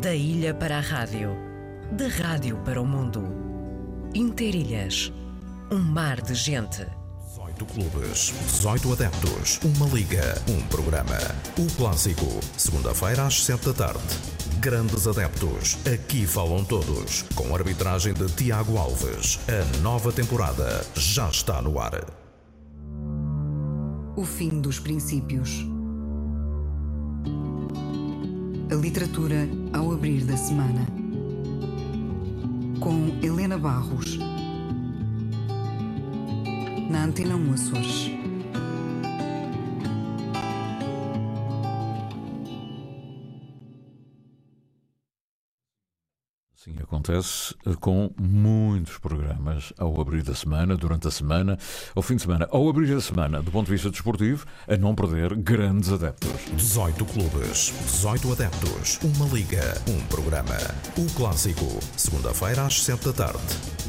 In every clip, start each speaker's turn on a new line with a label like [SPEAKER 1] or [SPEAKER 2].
[SPEAKER 1] Da ilha para a rádio, da rádio para o mundo. Interilhas, um mar de gente.
[SPEAKER 2] 18 clubes, 18 adeptos, uma liga, um programa. O clássico, segunda-feira às 7 da tarde. Grandes adeptos, aqui falam todos, com arbitragem de Tiago Alves. A nova temporada já está no ar.
[SPEAKER 3] O fim dos princípios. A literatura ao abrir da semana. Com Helena Barros. Na Antena 1 Açores.
[SPEAKER 4] Acontece eh, com muitos programas ao abrir da semana, durante a semana, ao fim de semana. Ao abrir da semana, do ponto de vista desportivo, a não perder grandes adeptos.
[SPEAKER 2] 18 clubes, 18 adeptos, uma liga, um programa. O clássico, segunda-feira às 7 da tarde.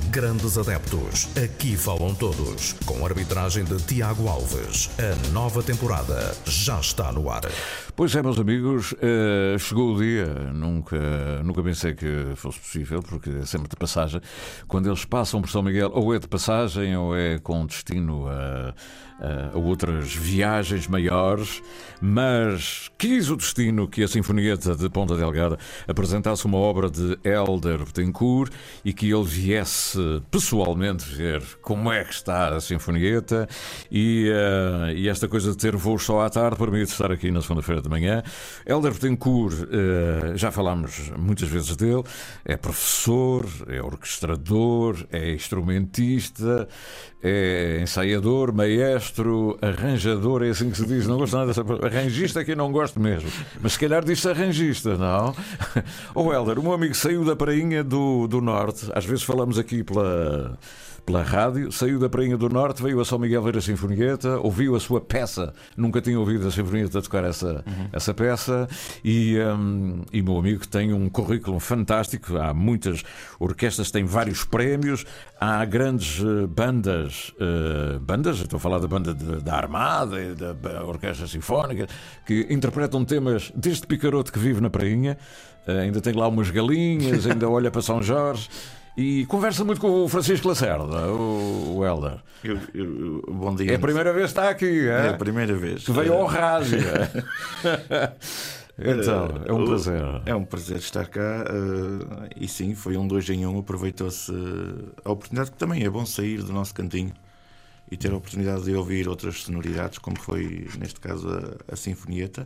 [SPEAKER 2] Grandes adeptos, aqui falam todos, com arbitragem de Tiago Alves. A nova temporada já está no ar.
[SPEAKER 4] Pois é, meus amigos, eh, chegou o dia, nunca, nunca pensei que fosse possível, porque é sempre de passagem. Quando eles passam por São Miguel, ou é de passagem, ou é com destino a, a outras viagens maiores, mas quis o destino que a Sinfonieta de Ponta Delgada apresentasse uma obra de Helder Betancourt e que ele viesse pessoalmente ver como é que está a Sinfonieta. E, uh, e esta coisa de ter voos só à tarde permite estar aqui na segunda-feira de manhã. Helder Betancourt, uh, já falámos muitas vezes dele, é professor, é orquestrador, é instrumentista, é ensaiador, maestro, arranjador, é assim que se diz. Não gosto nada dessa palavra. Arrangista que eu não gosto mesmo. Mas se calhar diz arrangista, não? O oh, Helder, um amigo saiu da prainha do, do Norte. Às vezes falamos aqui pela pela rádio, saiu da Prainha do Norte, veio a São Miguel ver a Sinfonieta, ouviu a sua peça, nunca tinha ouvido a Sinfonieta tocar essa, uhum. essa peça, e, um, e meu amigo tem um currículo fantástico, há muitas orquestras, tem vários prémios, há grandes uh, bandas, uh, bandas, estou a falar da banda de, da Armada e da Orquestra Sinfónica, que interpretam temas deste picaroto que vive na Prainha, uh, ainda tem lá umas galinhas, ainda olha para São Jorge. E conversa muito com o Francisco Lacerda, o, o Helder.
[SPEAKER 5] Eu, eu, bom dia.
[SPEAKER 4] É a primeira vez que está aqui, é?
[SPEAKER 5] É a primeira vez.
[SPEAKER 4] Que veio ao rádio. então, é um prazer.
[SPEAKER 5] É um prazer estar cá. Uh, e sim, foi um dois em um. Aproveitou-se a oportunidade, que também é bom sair do nosso cantinho e ter a oportunidade de ouvir outras sonoridades, como foi neste caso a, a Sinfonieta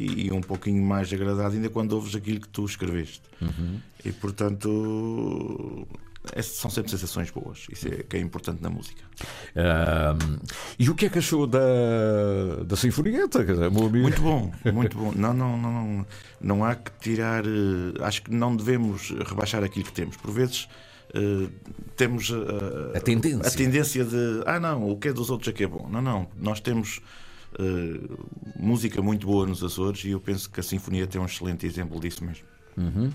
[SPEAKER 5] e um pouquinho mais agradado ainda quando ouves aquilo que tu escreveste. Uhum. E portanto são sempre sensações boas, isso é que é importante na música.
[SPEAKER 4] Um, e o que é que achou da, da Sinfonieta?
[SPEAKER 5] Muito bom, muito bom. Não, não, não, não, não há que tirar. Eh, acho que não devemos rebaixar aquilo que temos. Por vezes. Uh, temos uh,
[SPEAKER 4] a, tendência.
[SPEAKER 5] a tendência de ah não, o que é dos outros é que é bom. Não, não, nós temos uh, música muito boa nos Açores e eu penso que a Sinfonia tem um excelente exemplo disso mesmo.
[SPEAKER 4] Uhum.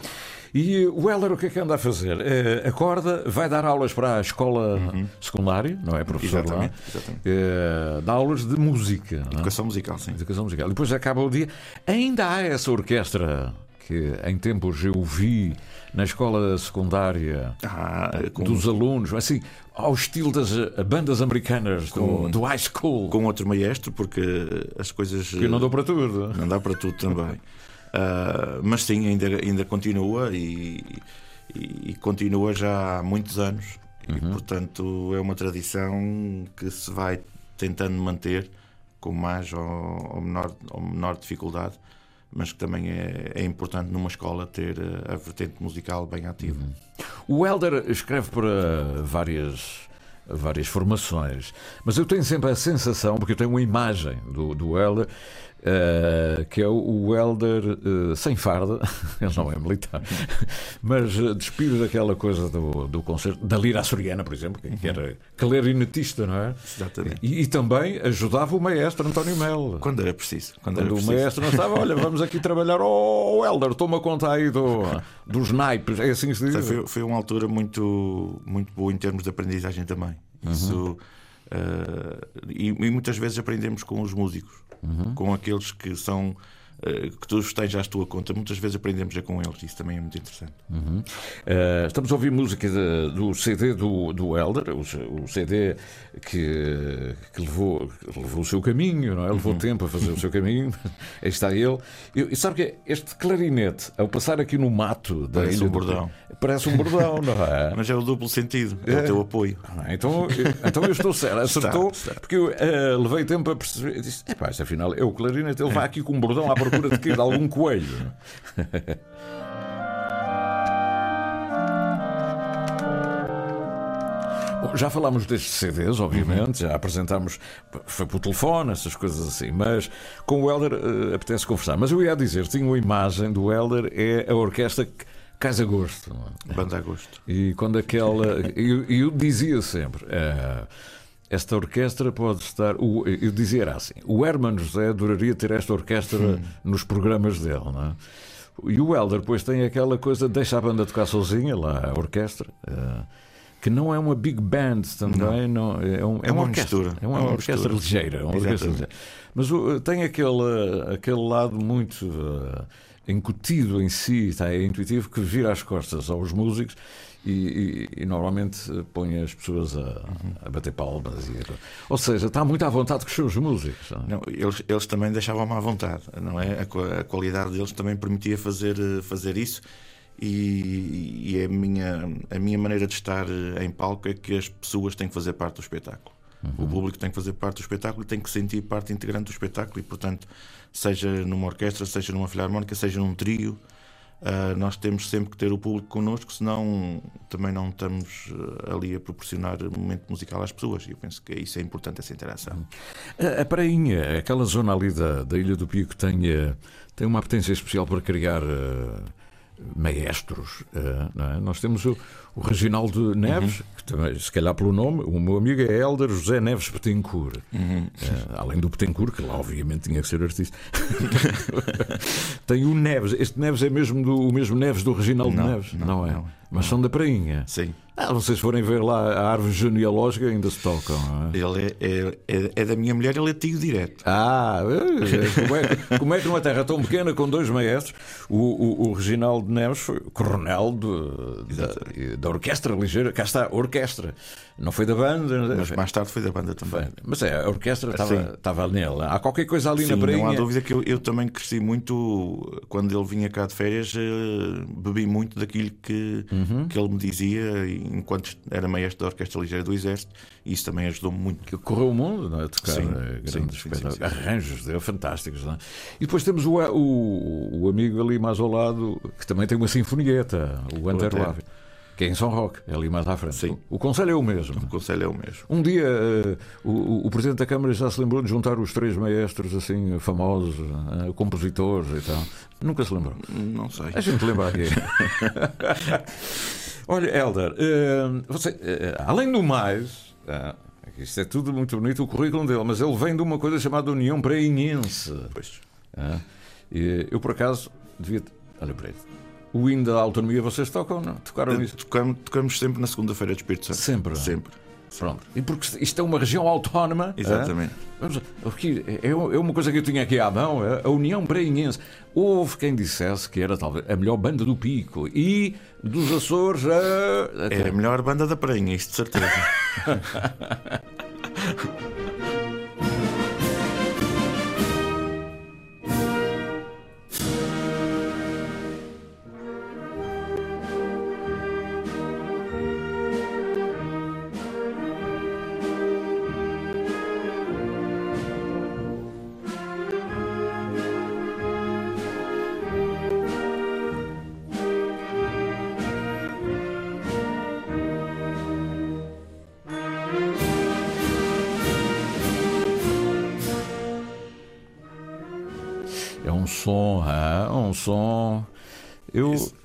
[SPEAKER 4] E o Heller o que é que anda a fazer? Uh, acorda, vai dar aulas para a escola uhum. secundária, não é, professor
[SPEAKER 5] exatamente? Exatamente.
[SPEAKER 4] Uh, dá aulas de música.
[SPEAKER 5] Educação não? musical, sim.
[SPEAKER 4] Educação musical. Depois acaba o dia. Ainda há essa orquestra que em tempos eu vi na escola secundária
[SPEAKER 5] ah, com...
[SPEAKER 4] dos alunos, assim, ao estilo das eh, bandas americanas com, do, do high school.
[SPEAKER 5] Com outro maestro, porque as coisas.
[SPEAKER 4] Que não dá para tudo.
[SPEAKER 5] Não dá para tudo também. uh, mas sim, ainda, ainda continua e, e, e, continua já há muitos anos. Uhum. E, portanto, é uma tradição que se vai tentando manter com mais ou, ou menor, ou menor dificuldade mas que também é, é, importante numa escola ter eh, a vertente musical bem ativa.
[SPEAKER 4] Uhum. O Helder escreve para várias várias formações, mas eu tenho sempre a sensação, porque eu tenho uma imagem do, do Helder Uh, que é o Helder uh, sem farda, ele não é militar, mas uh, despido daquela coisa do, do concerto, da lira açoriana, por exemplo, que, era clarinetista, não é?
[SPEAKER 5] Exatamente.
[SPEAKER 4] E, e, também ajudava o maestro António Melo.
[SPEAKER 5] Quando era preciso.
[SPEAKER 4] Quando,
[SPEAKER 5] Quando
[SPEAKER 4] era
[SPEAKER 5] o
[SPEAKER 4] preciso. maestro não estava, olha, vamos aqui trabalhar, oh, Helder, toma conta aí do, dos naipes, é assim que se diz.
[SPEAKER 5] Foi, foi uma altura muito, muito boa em termos de aprendizagem também. Isso. Uhum. Uh, e, e, muitas vezes aprendemos com os músicos, uhum. com aqueles que são que tu estejas à tua conta, muitas vezes aprendemos a com eles, isso também é muito interessante.
[SPEAKER 4] Uhum. Uh, estamos a ouvir música de, do CD do, do Elder, o, o CD que, que levou, levou o seu caminho, não é? levou uhum. tempo a fazer o seu caminho, aí está ele. E, e sabe que este clarinete, ao passar aqui no mato
[SPEAKER 5] da Parece ilha um bordão.
[SPEAKER 4] Do... Parece um bordão, não é?
[SPEAKER 5] Mas é o duplo sentido, é, é o teu apoio.
[SPEAKER 4] Ah, então, então eu estou certo, acertou, está, está. porque eu uh, levei tempo a perceber, disse, epá, afinal é o clarinete, ele vai aqui com um bordão à procura de, de algum coelho. Bom, já falámos destes CDs, obviamente, já apresentámos, foi por telefone, essas coisas assim, mas com o Helder uh, apetece conversar. Mas eu ia dizer, tinha uma imagem do Helder, é a orquestra Casa Gosto.
[SPEAKER 5] Banda a Gosto.
[SPEAKER 4] E quando aquela. eu, eu dizia sempre. Uh, esta orquestra pode estar. Eu dizia era assim: o Herman José adoraria ter esta orquestra hum. nos programas dele, não é? E o Helder depois tem aquela coisa, deixa a banda tocar sozinha, lá a orquestra, uh, que não é uma big band também, não. não é, um, é, é, uma, uma mistura. É uma, é uma orquestra mistura. ligeira. Uma orquestra ligeira. Mas tem aquele, aquele lado muito. Uh, incutido em si, está, é intuitivo, que vira as costas aos músicos e, e, e, normalmente põe as pessoas a, a bater palmas. E, ou seja, está muito à vontade com os seus músicos.
[SPEAKER 5] Não, é? eles, eles também deixavam-me à vontade, não é? A, a, qualidade deles também permitia fazer, fazer isso. E, e é a, minha, a minha maneira de estar em palco é que as pessoas têm que fazer parte do espetáculo. Uhum. O público tem que fazer parte do espetáculo e tem que sentir parte integrante do espetáculo. E, portanto, seja numa orquestra, seja numa filarmónica, seja num trio, Uh, nós temos sempre que ter o público connosco, senão também não estamos uh, ali a proporcionar momento musical às pessoas. E eu penso que isso é importante, essa interação.
[SPEAKER 4] A, a Prainha, aquela zona ali da, da Ilha do Pico, tem, uh, tem uma potência especial para criar maestros. É? Nós temos o, o Reginaldo Neves, uhum. que também, se calhar pelo nome, o meu amigo é Helder José Neves Petencourt. Uhum. além do Petencourt, que lá obviamente tinha que ser artista. Tem o Neves. Este Neves é mesmo do, o mesmo Neves do Reginaldo não, Neves? Não, não é? Não. Mas são da Prainha.
[SPEAKER 5] Sim.
[SPEAKER 4] Ah, vocês forem ver lá a árvore genealógica, ainda se tocam.
[SPEAKER 5] É? Ele é, é, é, é, da minha mulher, ele é tio direto.
[SPEAKER 4] Ah, é, como é, como é que numa terra tão pequena, com dois maestros, o, o, o Reginaldo Neves foi coronel da, da orquestra ligeira, cá está, orquestra. Não foi da banda.
[SPEAKER 5] Mas mais tarde foi da banda também. Foi.
[SPEAKER 4] Mas é, a orquestra estava, estava nele. Há qualquer coisa ali
[SPEAKER 5] Sim,
[SPEAKER 4] na praia.
[SPEAKER 5] Não há dúvida que eu, eu, também cresci muito quando ele vinha cá de férias, eh, bebi muito daquilo que, uhum. que ele me dizia enquanto era maestro da Orquestra Ligeira do Exército, e isso também ajudou muito.
[SPEAKER 4] Que correu o mundo, não é? Tocar sim, eh, grandes sim, sim, sim, arranjos dele, fantásticos. Não é? E depois temos o, o, o amigo ali mais ao lado que também tem uma sinfonieta, o Anterlave que é em São Roque, é ali mais à frente.
[SPEAKER 5] Sim.
[SPEAKER 4] O, o Conselho é o mesmo.
[SPEAKER 5] O Conselho é o mesmo.
[SPEAKER 4] Um dia uh, o, o, Presidente da Câmara já se lembrou de juntar os três maestros assim famosos, uh, compositores e tal. Nunca se lembrou?
[SPEAKER 5] Não sei.
[SPEAKER 4] A gente lembra aqui. Olha, Helder, uh, você, além do mais. Isto é tudo muito bonito o currículo dele, mas ele vem de uma coisa chamada União Prainhense.
[SPEAKER 5] Pois.
[SPEAKER 4] eu, por acaso, devia. Olha para ele o hino da autonomia vocês tocam, não? Tocaram isso?
[SPEAKER 5] Tocamos, tocamos sempre na segunda-feira de Espírito Santo.
[SPEAKER 4] Sempre?
[SPEAKER 5] Sempre.
[SPEAKER 4] Pronto. E porque isto é uma região autónoma.
[SPEAKER 5] Exatamente.
[SPEAKER 4] Vamos, aqui, é, é uma coisa que eu tinha aqui à mão, é a União Prainhense. Houve quem dissesse que era talvez a melhor banda do Pico e dos Açores a.
[SPEAKER 5] É a melhor banda da Prainha, isto de certeza.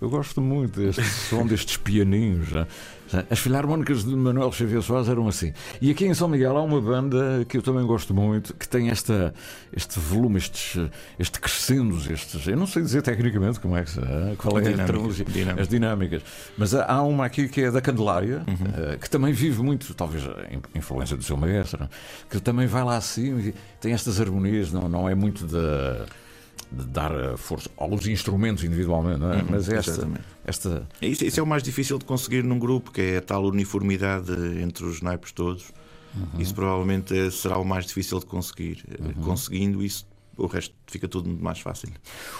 [SPEAKER 4] Eu, gosto muito deste som destes pianinhos. As filarmónicas de Manuel Xavier Soares eram assim. E aqui em São Miguel há uma banda que eu também gosto muito, que tem esta, este volume, estes, este crescendos, estes. Eu não sei dizer tecnicamente como é que se, qual é a as dinâmicas. Mas há uma aqui que é da Candelária, uhum. que também vive muito, talvez a influência do seu maestro, que também vai lá assim, tem estas harmonias, não, não é muito da de dar a força aos instrumentos individualmente, é?
[SPEAKER 5] Uhum,
[SPEAKER 4] Mas esta,
[SPEAKER 5] exatamente.
[SPEAKER 4] esta.
[SPEAKER 5] Isso, isso é o mais difícil de conseguir num grupo, que é a tal uniformidade entre os naipes todos. Isso provavelmente é- será o mais difícil de conseguir. Conseguindo isso, o resto fica tudo muito mais fácil.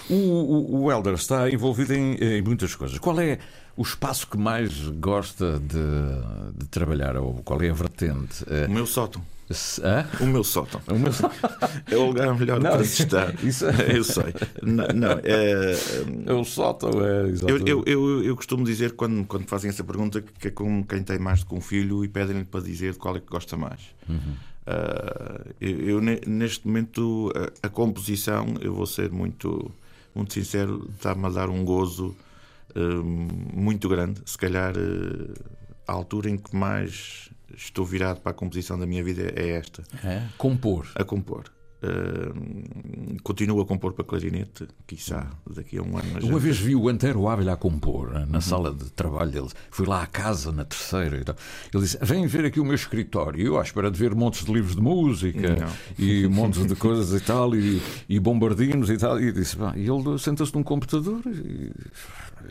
[SPEAKER 4] O, o, o Helder está envolvido em, em muitas coisas. Qual é o espaço que mais gosta de, de trabalhar? Ou qual é a vertente? Eh,
[SPEAKER 5] O meu sótão.
[SPEAKER 4] Hã?
[SPEAKER 5] O meu sótão.
[SPEAKER 4] O meu-
[SPEAKER 5] É o lugar melhor
[SPEAKER 4] Não,
[SPEAKER 5] para se estar.
[SPEAKER 4] isso é-
[SPEAKER 5] Eu sei. Não, não, é,
[SPEAKER 4] É o sótão, é
[SPEAKER 5] eu,
[SPEAKER 4] exatamente.
[SPEAKER 5] eu, eu, eu costumo dizer, quando, quando fazem essa pergunta, que é como quem tem mais do que um filho e pedem-lhe para dizer de qual é que gosta mais. Ah, eu, eu, ne- neste momento, a, a composição, eu vou ser muito, muito sincero, está-me a dar um gozo hum, muito grande. Se calhar eh, a altura em que mais estou virado para a composição da minha vida é esta
[SPEAKER 4] É? Compor.
[SPEAKER 5] a compor. Uh, continuo a compor para clarinete, quiçá daqui a um ano.
[SPEAKER 4] Uma
[SPEAKER 5] já-
[SPEAKER 4] vez vi o Antero Ávila a compor eh, na sala de trabalho dele. Fui lá à casa na terceira e tal. Ele disse: Vem ver aqui o meu escritório. Eu, à espera de ver montes de livros de música
[SPEAKER 5] Não.
[SPEAKER 4] e montes de coisas e tal, e, e bombardinos e tal. E disse: E ele senta-se num computador e,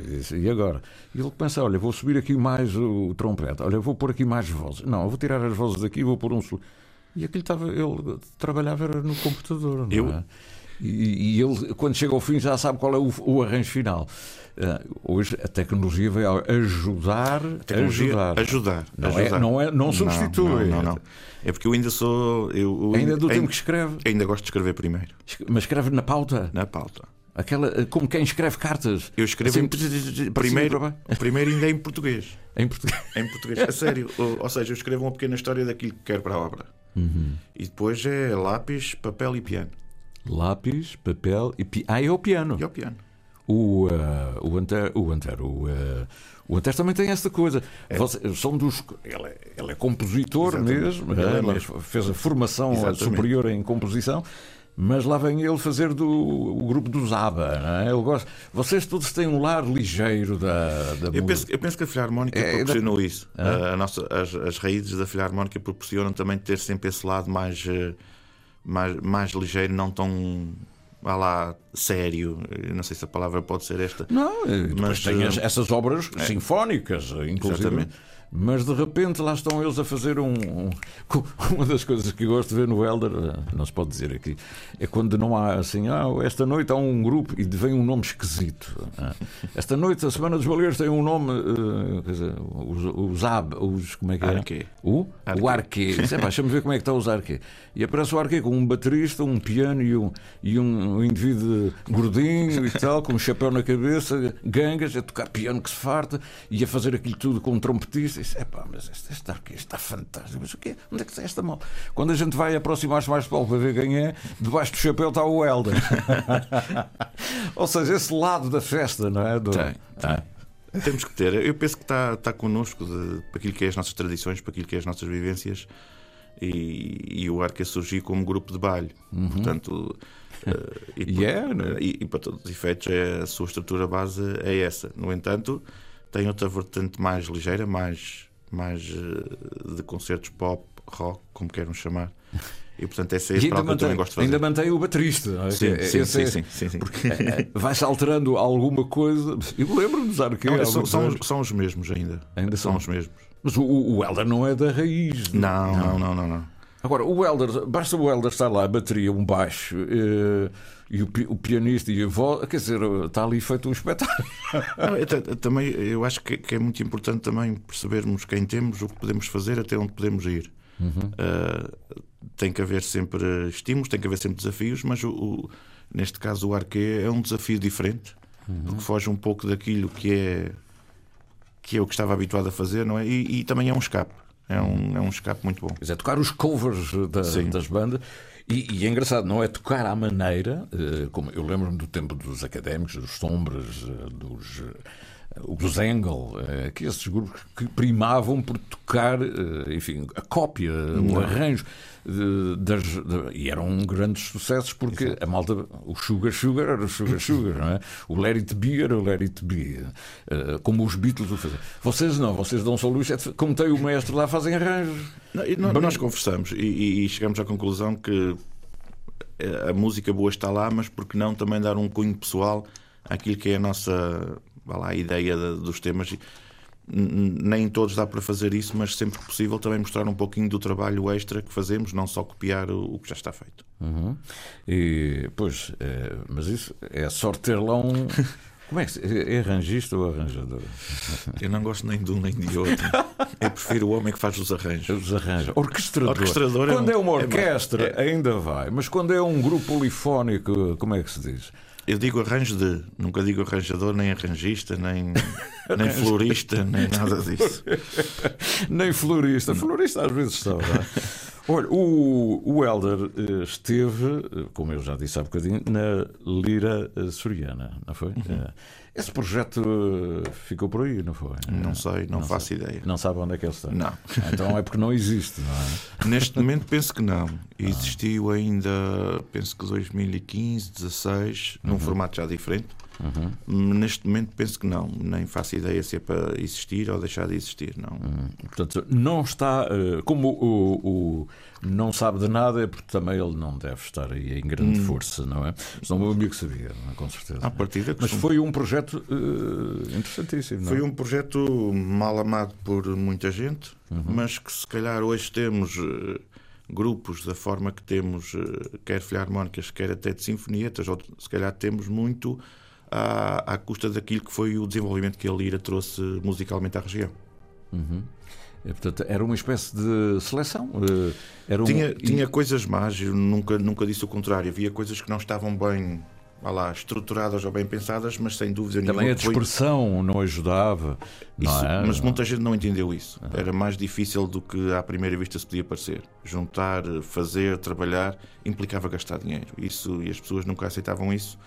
[SPEAKER 4] e disse, e agora? E ele pensa: Olha, vou subir aqui mais o trompete. Olha, vou pôr aqui mais vozes. Não, eu vou tirar as vozes daqui e vou pôr um. E aquilo estava. Ele trabalhava era no computador. Não
[SPEAKER 5] Eu-
[SPEAKER 4] é? E, e ele, quando chega ao fim, já sabe qual é o, o arranjo final. Ah, hoje a tecnologia veio a ajudar a
[SPEAKER 5] Tecnologia,
[SPEAKER 4] ajudar.
[SPEAKER 5] ajudar.
[SPEAKER 4] Não é-
[SPEAKER 5] ajudar.
[SPEAKER 4] não é- não substitui.
[SPEAKER 5] Não, não, não. É porque eu ainda sou. Eu, eu
[SPEAKER 4] Ainda é do tempo que escreve.
[SPEAKER 5] ainda gosto de escrever primeiro,
[SPEAKER 4] Mas escreve na pauta.
[SPEAKER 5] na pauta.
[SPEAKER 4] Aquela, como quem escreve cartas.
[SPEAKER 5] Eu escrevo
[SPEAKER 4] Assim,
[SPEAKER 5] em-
[SPEAKER 4] e
[SPEAKER 5] Primeiro,
[SPEAKER 4] baixo.
[SPEAKER 5] primeiro ainda é em português.
[SPEAKER 4] Em português.
[SPEAKER 5] Em português, a sério. Ou, ou seja, eu escrevo uma pequena história daquilo que quero para a obra.
[SPEAKER 4] Uhum.
[SPEAKER 5] E depois é lápis, papel e piano.
[SPEAKER 4] Lápis, papel e pi... Ah, é o piano.
[SPEAKER 5] E ao piano.
[SPEAKER 4] O, ah, o Antero, o, Antero o, ah, o Antero também tem esta coisa. Você- são dos, ele, é, ele é compositor
[SPEAKER 5] Exatamente.
[SPEAKER 4] mesmo,
[SPEAKER 5] Ele
[SPEAKER 4] é,
[SPEAKER 5] é
[SPEAKER 4] fez a formação
[SPEAKER 5] Exatamente.
[SPEAKER 4] superior em composição. Mas lá vem ele fazer do o grupo dos ABBA. Não é? ele gosta, vocês todos têm um lar ligeiro da, da
[SPEAKER 5] Eu
[SPEAKER 4] música.
[SPEAKER 5] penso, eu penso que a Filarmónica
[SPEAKER 4] É,
[SPEAKER 5] proporcionou isso. A nossa, as, as raízes da Filarmónica proporcionam também ter sempre esse lado mais, eh, mais, mais ligeiro, não tão vá lá, sério. Não sei se a palavra pode ser esta.
[SPEAKER 4] Não,
[SPEAKER 5] Mas,
[SPEAKER 4] tem as-
[SPEAKER 5] eh,
[SPEAKER 4] essas obras sinfónicas, inclusive.
[SPEAKER 5] Exatamente.
[SPEAKER 4] Mas de repente lá estão eles a fazer um, um- Uma das coisas que gosto de ver no Elder, eh, não se pode dizer aqui, é quando não há assim, ah, esta noite há um grupo e vem um nome esquisito. ah. Esta noite a Semana dos Baleeiros tem um nome, eh, quer dizer, os, os AB, os. Como é que é?
[SPEAKER 5] Arquê.
[SPEAKER 4] O? O Arquê. Diz, "Epá, Deixa-me ver como é que está os Arquê. E aparece o Arquê com um baterista, um piano e um, e um indivíduo gordinho e tal, com um chapéu na cabeça, gangas, a tocar piano que se farta e a fazer aquilo tudo com um trompetista. E diz, epá, mas este, este Arquê está fantástico. Mas o quê? Onde é que está esta mal? Quando a gente vai aproximar-se mais de Paulo para ver quem é, debaixo do chapéu está o Helder. Ou seja, esse lado da festa, não é? Do...
[SPEAKER 5] Tem,
[SPEAKER 4] Ah.
[SPEAKER 5] Temos que ter. Eu penso que está, está connosco de, para aquilo que é as nossas tradições, para aquilo que é as nossas vivências. E, e o Arca surgiu como grupo de baile. Portanto, eh, e,
[SPEAKER 4] E é, né?
[SPEAKER 5] e, e para todos os efeitos, é, a sua estrutura base é essa. No entanto, tem outra vertente mais ligeira, mais, mais eh, de concertos pop, rock, como queiram chamar. E portanto, essa é a espiral que eu também gosto de fazer.
[SPEAKER 4] ainda mantém o baterista. não é?
[SPEAKER 5] Sim,
[SPEAKER 4] Que
[SPEAKER 5] sim, sim,
[SPEAKER 4] é-
[SPEAKER 5] sim, sim, sim.
[SPEAKER 4] Vai-se alterando alguma coisa. Eu lembro-me de.
[SPEAKER 5] Não,
[SPEAKER 4] há
[SPEAKER 5] são, são, são os mesmos ainda.
[SPEAKER 4] Ainda
[SPEAKER 5] são os mesmos.
[SPEAKER 4] Mas o, o Helder não é da raiz.
[SPEAKER 5] Não, não, não, não. não.
[SPEAKER 4] Agora, o Helder, basta o Helder estar lá, a bateria, um baixo, eh, e o, o pianista e a voz, quer dizer, está ali feito um espetáculo.
[SPEAKER 5] Eu ta- também eu acho que, que é muito importante também percebermos quem temos, o que podemos fazer, até onde podemos ir. Uh, tem que haver sempre estímulos, tem que haver sempre desafios, mas o, o- neste caso o arquê é um desafio diferente, porque foge um pouco daquilo que é que é o que estava habituado a fazer, não é? E, e também é um escape. É um, é um escape muito bom.
[SPEAKER 4] Quer dizer, tocar os covers da- das bandas. E, e é engraçado, não é tocar à maneira, eh, como eu lembro-me do tempo dos académicos, dos Sombras, eh, dos, eh, os Engel, eh, que esses grupos que primavam por tocar, eh, enfim, a cópia, o arranjo. de- das, de- e eram grandes sucessos porque a malta, o Sugar Sugar era o Sugar Sugar, não é? O Let It Be era o Let It Be, eh, como os Beatles o faziam. Vocês não, vocês dão só luz, é como tem o maestro lá, fazem arranjos.
[SPEAKER 5] Não, nó- nós conversamos e, e- e chegamos à conclusão que a música boa está lá, mas porque não também dar um cunho pessoal àquilo que é a nossa lá, a ideia de, dos temas. Nem todos dá para fazer isso, mas sempre que possível também mostrar um pouquinho do trabalho extra que fazemos, não só copiar o, o que já está feito.
[SPEAKER 4] Uhum. E, pois, é, mas isso é sorte ter lá um. Como é que é arranjista ou arranjador?
[SPEAKER 5] Eu não gosto nem de um nem de outro. Eu prefiro o homem que faz os arranjos.
[SPEAKER 4] Os arranjos. Orquestrador. Orquestrador quando é, um, é uma orquestra, é, ainda vai. Mas quando é um grupo polifónico, como é que se diz?
[SPEAKER 5] Eu digo arranjo de. Nunca digo arranjador, nem arranjista, nem, nem florista, nem nada disso.
[SPEAKER 4] nem florista. Florista às vezes está, não é? Olha, o, o Helder eh, esteve, eh, como eu já disse há bocadinho, na Lira eh, Soriana, não foi? Uhum. Esse projeto ficou por aí, não foi?
[SPEAKER 5] Não sei, não, não faço sei. ideia.
[SPEAKER 4] Não sabe onde é que ele está?
[SPEAKER 5] Não.
[SPEAKER 4] Então é porque não existe, não é?
[SPEAKER 5] Neste momento penso que não. Existiu ainda, penso que 2015, 16, uhum. num formato já diferente. Uhum. Neste momento penso que não, nem faço ideia se é para existir ou deixar de existir. Não. Uhum.
[SPEAKER 4] Portanto, não está. Eh, como o, o, não sabe de nada, é porque também ele não deve estar aí em grande uhum. força, não é? Senão o amigo sabia, é? com certeza.
[SPEAKER 5] À partida,
[SPEAKER 4] Mas foi um projeto uh, interessantíssimo.
[SPEAKER 5] Foi um projeto mal amado por muita gente, uhum. mas que se calhar hoje temos. Uh, grupos da forma que temos, quer filharmónicas, quer até de sinfonietas, ou se calhar temos muito à, à custa daquilo que foi o desenvolvimento que a Lira trouxe musicalmente à região.
[SPEAKER 4] Uhum. É, portanto, era uma espécie de seleção? Eh,
[SPEAKER 5] era um... tinha, tinha coisas más, eu nunca, nunca disse o contrário. Havia coisas que não estavam bem lá, estruturadas ou bem pensadas, mas sem dúvida
[SPEAKER 4] Também
[SPEAKER 5] nenhuma.
[SPEAKER 4] Também a dispersão foi... não ajudava. Não
[SPEAKER 5] isso,
[SPEAKER 4] é?
[SPEAKER 5] Mas muita gente não entendeu isso. Era mais difícil do que à primeira vista se podia parecer. Juntar, fazer, trabalhar implicava gastar dinheiro. Isso, e as pessoas nunca aceitavam isso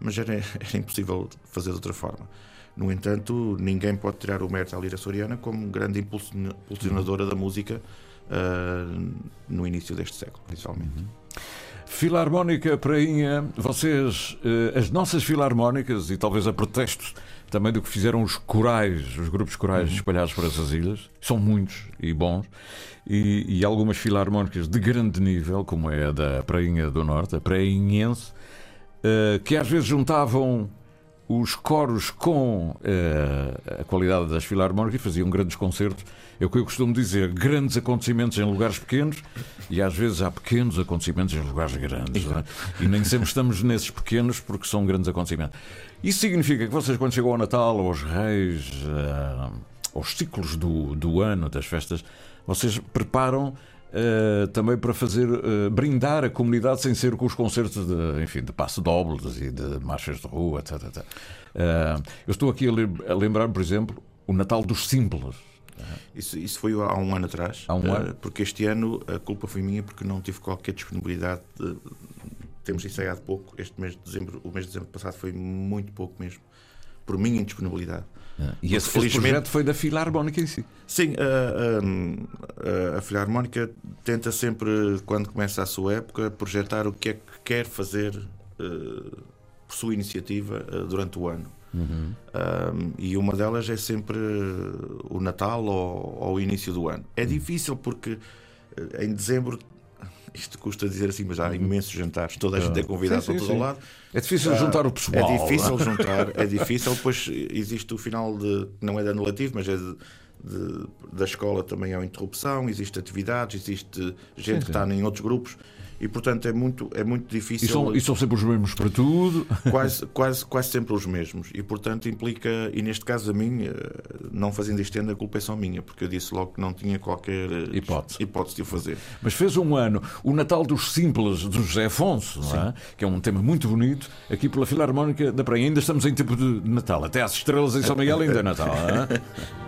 [SPEAKER 5] mas era, era impossível fazer de outra forma. No entanto, ninguém pode tirar o mérito à Lira Soriana como grande impulsionadora da música uh, no início deste século, principalmente. Uhum.
[SPEAKER 4] Filarmónica Prainha, vocês, uh, as nossas filarmónicas, e talvez a pretexto também do que fizeram os corais, os grupos corais uhum. espalhados por essas ilhas, são muitos e bons, e, e, algumas filarmónicas de grande nível, como é a da Prainha do Norte, a Prainhense, que às vezes juntavam os coros com uh, a qualidade das filarmónicas e faziam grandes concertos. É o que eu costumo dizer: grandes acontecimentos em lugares pequenos e às vezes há pequenos acontecimentos em lugares grandes. É? E nem sempre estamos nesses pequenos porque são grandes acontecimentos. Isso significa que vocês, quando chegam ao Natal, aos Reis, uh, aos ciclos do, do ano, das festas, vocês preparam Uh, também para fazer uh, brindar a comunidade sem ser com os concertos de, enfim, de passo dobles e de marchas de rua, etc. etc. Uh, eu estou aqui a, lembrar, por exemplo, o Natal dos Simples.
[SPEAKER 5] Isso, isso foi há um ano atrás,
[SPEAKER 4] há um ano?
[SPEAKER 5] porque este ano a culpa foi minha porque não tive qualquer disponibilidade. De... Temos ensaiado pouco. Este mês de dezembro, o mês de dezembro passado foi muito pouco mesmo, por minha indisponibilidade.
[SPEAKER 4] É. E esse, felizmente... projeto foi da Filarmónica em si?
[SPEAKER 5] Sim, a, a, a, Filarmónica tenta sempre, quando começa a sua época, projetar o que é que quer fazer uh, por sua iniciativa uh, durante o ano. Uhum. Um, e uma delas é sempre o Natal ou, ou o início do ano. É uhum. difícil porque em dezembro isto custa dizer assim, mas há uhum. imensos jantares, toda a gente é convidada para todo sim. lado.
[SPEAKER 4] É difícil uh, juntar o pessoal.
[SPEAKER 5] É difícil juntar, é difícil, depois existe o final de, não é de ano letivo, mas é de, de, da escola também há interrupção, existe atividades, existe gente sim, que está em outros grupos e portanto é muito, é muito difícil.
[SPEAKER 4] E são, e são sempre os mesmos para tudo?
[SPEAKER 5] Quase, quase, quase sempre os mesmos. E portanto implica, e neste caso a mim, eh, não fazendo isto a culpa é só minha, porque eu disse logo que não tinha qualquer eh,
[SPEAKER 4] hipótese,
[SPEAKER 5] hipótese de o fazer.
[SPEAKER 4] Mas fez um ano o Natal dos Simples do José Afonso, é? que é um tema muito bonito, aqui pela Filarmónica da Praia. Ainda estamos em tempo de Natal, até às estrelas em São Miguel ainda é Natal. É?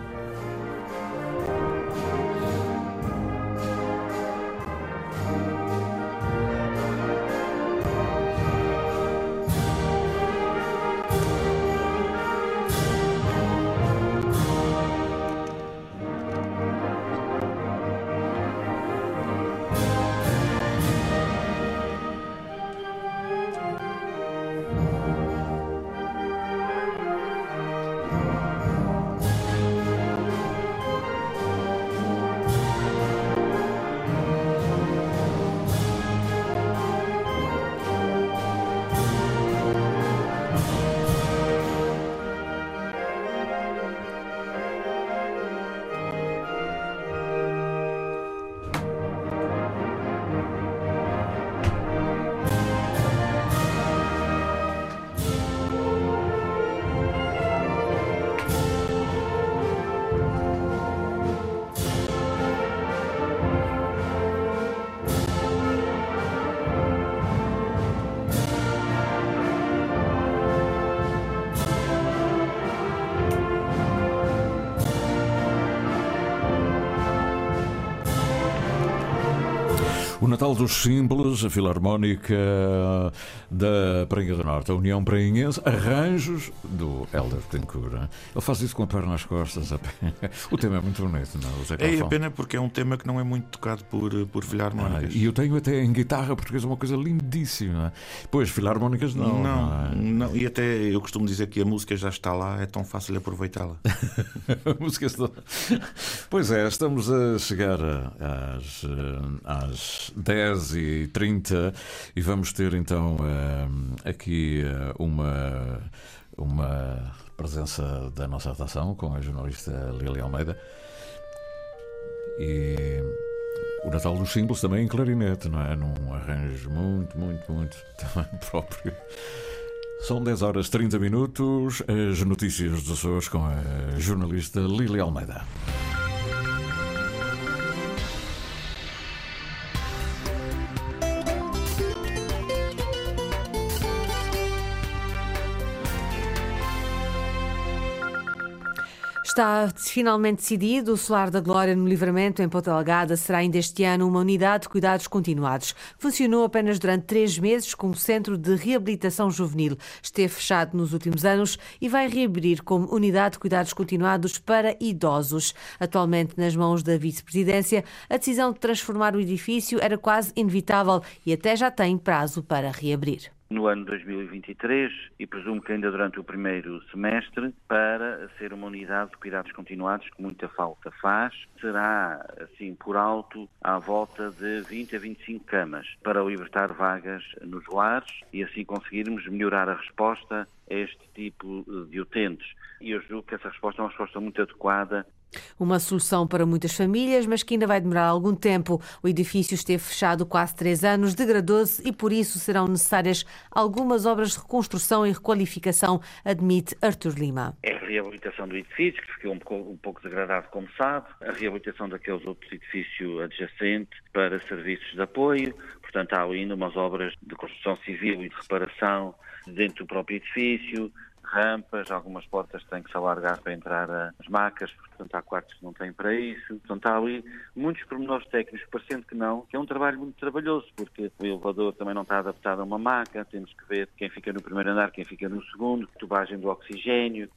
[SPEAKER 4] Dos Simples, a Filarmónica da Prainha do Norte, a União Prainhense, arranjos do Helder Tencourt. Ele faz isso com a perna nas costas. O tema é muito bonito, não é?
[SPEAKER 5] É a pena porque é um tema que não é muito tocado por, por filarmónicas.
[SPEAKER 4] Ah, e eu tenho até em guitarra portuguesa uma coisa lindíssima. Pois, filarmónicas não.
[SPEAKER 5] Não, não, é? E até eu costumo dizer que a música já está lá, é tão fácil aproveitá-la.
[SPEAKER 4] a música está... Pois é, estamos a chegar às, às 10h30 e vamos ter então eh, aqui eh, uma, uma presença da nossa atuação com a jornalista Lili Almeida. E o Natal dos Símbolos também em clarinete, não é? Num arranjo muito, muito, muito também próprio. São 10 horas 30 minutos, as notícias dos Açores com a jornalista Lili Almeida.
[SPEAKER 6] Está finalmente decidido. O Solar da Glória no Livramento, em Ponta Delgada, será ainda este ano uma unidade de cuidados continuados. Funcionou apenas durante três meses como centro de reabilitação juvenil. Esteve fechado nos últimos anos e vai reabrir como unidade de cuidados continuados para idosos. Atualmente nas mãos da vice-presidência, a decisão de transformar o edifício era quase inevitável e até já tem prazo para reabrir
[SPEAKER 7] no ano 2023 e presumo que ainda durante o primeiro semestre para ser uma unidade de cuidados continuados que muita falta faz. Será, assim, por alto, à volta de 20 a 25 camas para libertar vagas nos lares e assim conseguirmos melhorar a resposta a este tipo de utentes. E eu julgo que essa resposta é uma resposta muito adequada
[SPEAKER 6] uma solução para muitas famílias, mas que ainda vai demorar algum tempo. O edifício esteve fechado quase três anos, degradou-se e por isso serão necessárias algumas obras de reconstrução e requalificação, admite Artur Lima.
[SPEAKER 7] É a reabilitação do edifício, que ficou um pouco, um pouco degradado, como sabe, a reabilitação daqueles outros edifícios adjacentes para serviços de apoio, portanto há ainda umas obras de construção civil e de reparação dentro do próprio edifício, rampas, algumas portas têm que se alargar para entrar as macas, portanto há quartos que não têm para isso. Portanto há ali muitos pormenores técnicos, parecendo que não, que é um trabalho muito trabalhoso, porque o elevador também não está adaptado a uma maca, temos que ver quem fica no primeiro andar, quem fica no segundo, tubagem do oxigênio.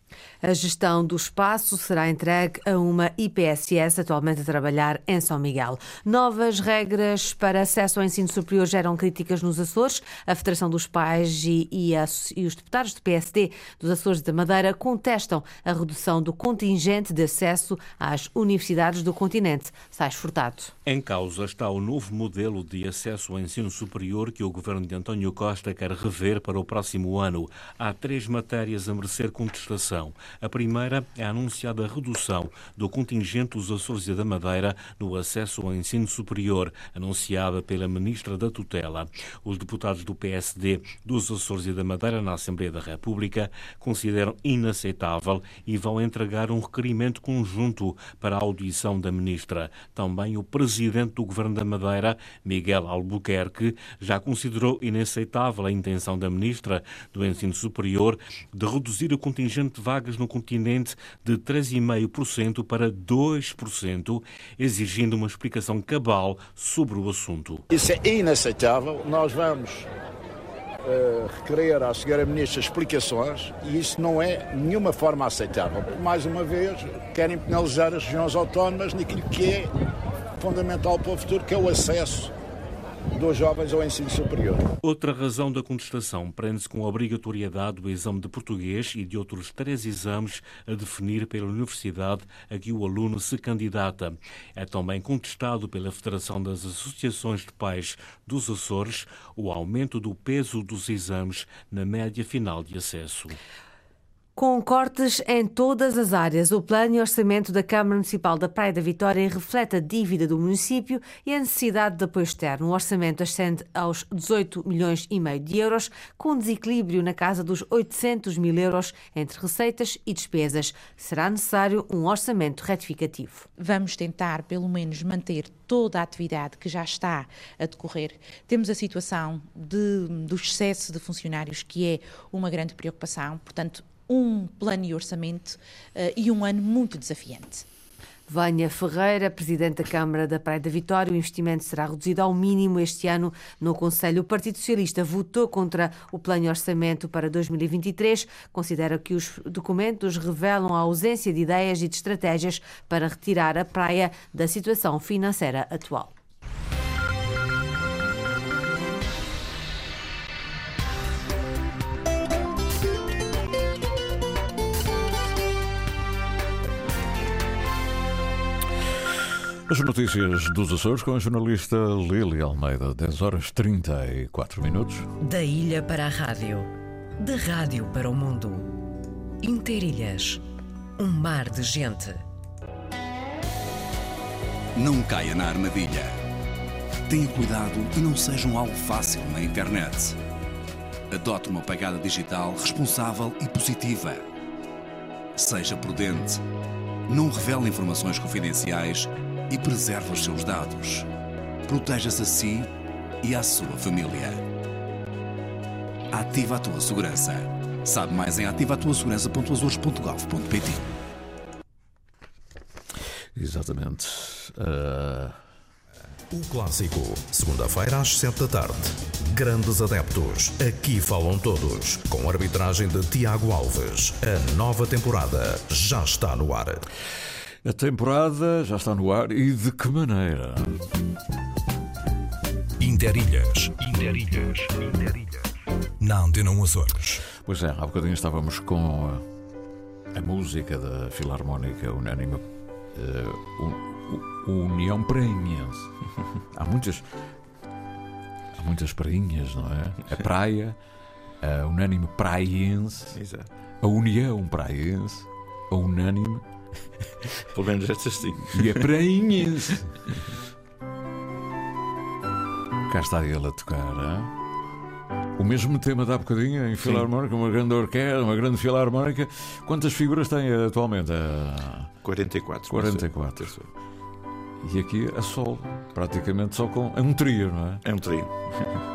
[SPEAKER 6] A gestão do espaço será entregue a uma IPSS atualmente a trabalhar em São Miguel. Novas regras para acesso ao ensino superior geram críticas nos Açores. A Federação dos Pais e, e, a, e os deputados do PSD dos Açores da Madeira contestam a redução do contingente de acesso às universidades do continente. Sais Furtado.
[SPEAKER 8] Em causa está o novo modelo de acesso ao ensino superior que o governo de António Costa quer rever para o próximo ano. Há três matérias a merecer contestação. A primeira é a anunciada redução do contingente dos Açores da Madeira no acesso ao ensino superior, anunciada pela ministra da Tutela. Os deputados do PSD dos Açores e da Madeira na Assembleia da República consideram inaceitável e vão entregar um requerimento conjunto para a audição da ministra. Também o presidente do Governo da Madeira, Miguel Albuquerque, já considerou inaceitável a intenção da ministra do Ensino Superior de reduzir o contingente de vagas no continente de 3,5% para 2%, exigindo uma explicação cabal sobre o assunto.
[SPEAKER 9] Isso é inaceitável. Nós vamos uh, requerer à senhora Ministra explicações e isso não é nenhuma forma aceitável. Mais uma vez, querem penalizar as regiões autónomas naquilo que é fundamental para o futuro, que é o acesso dos jovens ao ensino superior.
[SPEAKER 8] Outra razão da contestação prende-se com a obrigatoriedade do exame de português e de outros três exames a definir pela universidade a que o aluno se candidata. É também contestado pela Federação das Associações de Pais dos Açores o aumento do peso dos exames na média final de acesso.
[SPEAKER 6] Com cortes em todas as áreas, o plano e orçamento da Câmara Municipal da Praia da Vitória reflete a dívida do município e a necessidade de apoio externo. O orçamento ascende aos 18 milhões e meio de euros, com um desequilíbrio na casa dos 800 mil euros entre receitas e despesas. Será necessário um orçamento retificativo.
[SPEAKER 10] Vamos tentar, pelo menos, manter toda a atividade que já está a decorrer. Temos a situação de, do excesso de funcionários, que é uma grande preocupação, portanto, um plano e orçamento uh, e um ano muito desafiante.
[SPEAKER 6] Vânia Ferreira, Presidente da Câmara da Praia da Vitória. O investimento será reduzido ao mínimo este ano no Conselho. O Partido Socialista votou contra o plano de orçamento para 2023. Considera que os documentos revelam a ausência de ideias e de estratégias para retirar a praia da situação financeira atual.
[SPEAKER 4] As notícias dos Açores com a jornalista Lili Almeida, 10 horas 34 minutos.
[SPEAKER 1] Da ilha para a rádio, da rádio para o mundo. Interilhas, um mar de gente.
[SPEAKER 11] Não caia na armadilha. Tenha cuidado e não seja um alvo fácil na internet. Adote uma pagada digital responsável e positiva. Seja prudente. Não revele informações confidenciais e preserve os seus dados. Proteja-se a si e à sua família. Ativa a tua segurança. Sabe mais em ativatuasegurança.azores.gov.pt
[SPEAKER 4] Exatamente. Uh...
[SPEAKER 2] O clássico, segunda-feira às sete da tarde. Grandes adeptos, aqui falam todos, com a arbitragem de Tiago Alves. A nova temporada já está no ar.
[SPEAKER 4] A temporada já está no ar e de que maneira?
[SPEAKER 2] Interilhas. Interilhas. Interilhas. Na Antena Açores.
[SPEAKER 4] Pois é, há bocadinho estávamos com a, a música da Filarmónica Unânime. Uh, União Prainhense. há muitas. Há muitas prainhas, não é? A praia, a Unânime Praiense,
[SPEAKER 5] Exato.
[SPEAKER 4] a União Praiense, a Unânime
[SPEAKER 5] Pelo menos estas sim.
[SPEAKER 4] e a Prainhense. Cá está ele a tocar? O mesmo tema de há bocadinho em Filarmónica, uma grande orquestra, uma grande Filarmónica. Quantas figuras tem atualmente? Ah,
[SPEAKER 5] 44.
[SPEAKER 4] 44. E aqui a sol, praticamente só com. É um trio, não é?
[SPEAKER 5] É um trio.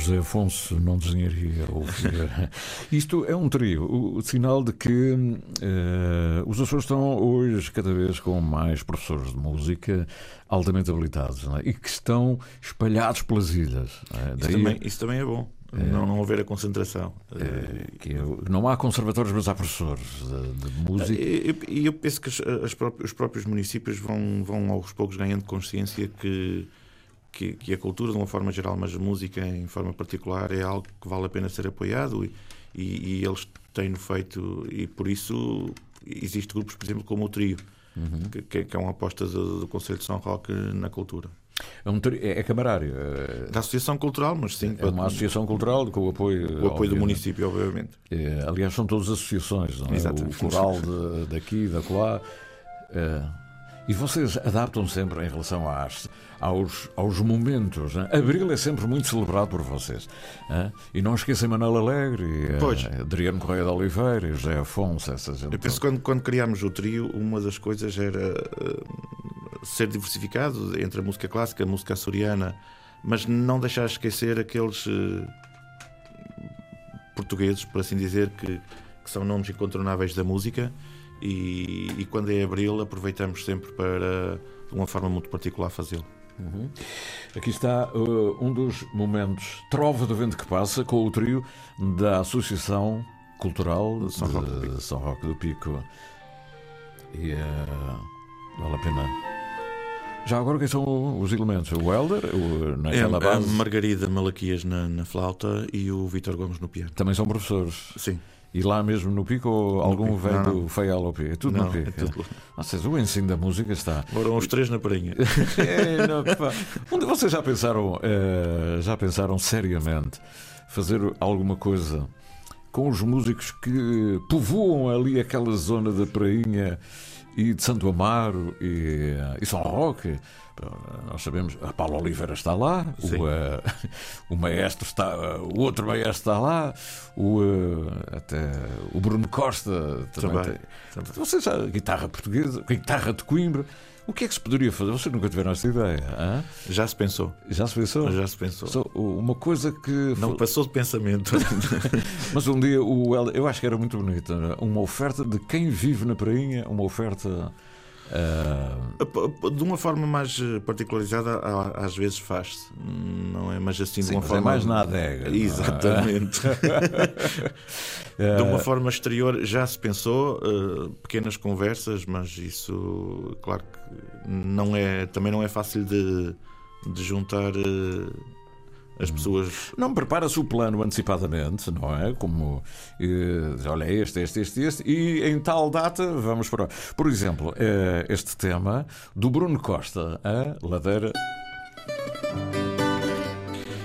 [SPEAKER 4] José Afonso não desenharia ouvir. Isto é um trio, o, sinal de que eh, os Açores estão hoje cada vez com mais professores de música altamente habilitados é? e que estão espalhados pelas ilhas. é?
[SPEAKER 5] Isso,
[SPEAKER 4] Daí-
[SPEAKER 5] também, isso também é bom. Não, não haver a concentração.
[SPEAKER 4] eh, que eu- não há conservatórios, mas há professores de, de música.
[SPEAKER 5] E eu, eu penso que as- as próprias- os próprios municípios vão, vão aos poucos ganhando consciência que, que, que a cultura, de uma forma geral, mas a música em forma particular, é algo que vale a pena ser apoiado e, e, e eles têm-no feito, e por isso existem grupos, por exemplo, como o Trio, que, que- que é uma aposta do, do Conselho de São Roque na cultura.
[SPEAKER 4] É, um é- é camarário. é-
[SPEAKER 5] Da Associação Cultural, mas sim,
[SPEAKER 4] É uma associação cultural com o apoio,
[SPEAKER 5] o apoio do município, obviamente.
[SPEAKER 4] É, aliás, são todas associações, não é?
[SPEAKER 5] Exatamente.
[SPEAKER 4] O coral de, daqui, da colá. É, e vocês adaptam sempre em relação às, aos, aos momentos. Né? Abril é sempre muito celebrado por vocês. né? E não esquecem Manuel Alegre, e,
[SPEAKER 5] Pois.
[SPEAKER 4] eh, Adriano Correia de Oliveira, e José Afonso, essa gente.
[SPEAKER 5] Eu penso que quando, quando criámos o trio, uma das coisas era eh, ser diversificado entre a música clássica, a música açoriana, mas não deixar esquecer aqueles uh, portugueses, por assim dizer, que, que são nomes incontornáveis da música. E, e, quando é abril, aproveitamos sempre para, de uma forma muito particular, fazê-lo.
[SPEAKER 4] Uhum. Aqui está uh, um dos momentos Trova do Vento que Passa com o trio da Associação Cultural de São, de Roque, do Pico. São Roque do Pico. E uh, vale a pena. Já agora, quem são os elementos? O Helder, o, naquela é, base?
[SPEAKER 5] A Margarida Malaquias na, na flauta e o Vítor Gomes no piano.
[SPEAKER 4] Também são professores?
[SPEAKER 5] Sim.
[SPEAKER 4] E lá mesmo no Pico ou algum vem não, do Feial ao Pico? É tudo
[SPEAKER 5] não,
[SPEAKER 4] no Pico.
[SPEAKER 5] É tudo...
[SPEAKER 4] Ou seja, o ensino da música está.
[SPEAKER 5] Foram os três na prainha.
[SPEAKER 4] é, não, Onde vocês já pensaram, uh, já pensaram seriamente fazer alguma coisa com os músicos que povoam ali aquela zona da prainha e de Santo Amaro e, e São Roque? Nós sabemos, a Paulo Oliveira está lá, o, uh, o maestro está, uh, o outro maestro está lá, o, uh, até o Bruno Costa também, também. tem. Também. Vocês já, guitarra portuguesa, guitarra de Coimbra. O que é que se poderia fazer? Vocês nunca tiveram essa ideia? Hein?
[SPEAKER 5] Já se pensou.
[SPEAKER 4] Já se pensou?
[SPEAKER 5] Já se pensou.
[SPEAKER 4] So, uma coisa que.
[SPEAKER 5] Não passou de pensamento.
[SPEAKER 4] Mas um dia o eu acho que era muito bonito. Uma oferta de quem vive na prainha, uma oferta
[SPEAKER 5] Uh... De uma forma mais eh, particularizada, às vezes faz-se, não é? Mas assim, de Sim, uma forma.
[SPEAKER 4] É mais na adega.
[SPEAKER 5] É? Exatamente. de uma forma exterior já se pensou, uh, pequenas conversas, mas isso, claro que não é, também não é fácil de, de juntar. Uh, as pessoas.
[SPEAKER 4] Não prepara-se o plano antecipadamente, não é? Como eh, olha, este, este, este, este, e em tal data vamos para. Por exemplo, eh, este tema do Bruno Costa, a Ladeira.